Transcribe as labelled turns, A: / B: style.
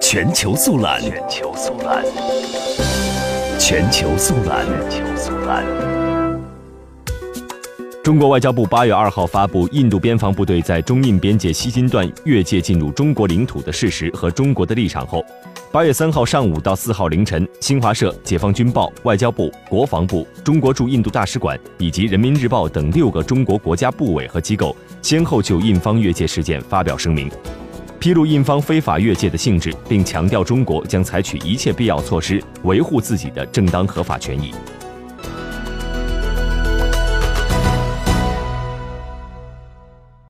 A: 全球速览，全球速览，全球速览，全球速览。中国外交部八月二号发布印度边防部队在中印边界西金段越界进入中国领土的事实和中国的立场后，八月三号上午到四号凌晨，新华社、解放军报、外交部、国防部、中国驻印度大使馆以及人民日报等六个中国国家部委和机构先后就印方越界事件发表声明。披露印方非法越界的性质，并强调中国将采取一切必要措施维护自己的正当合法权益。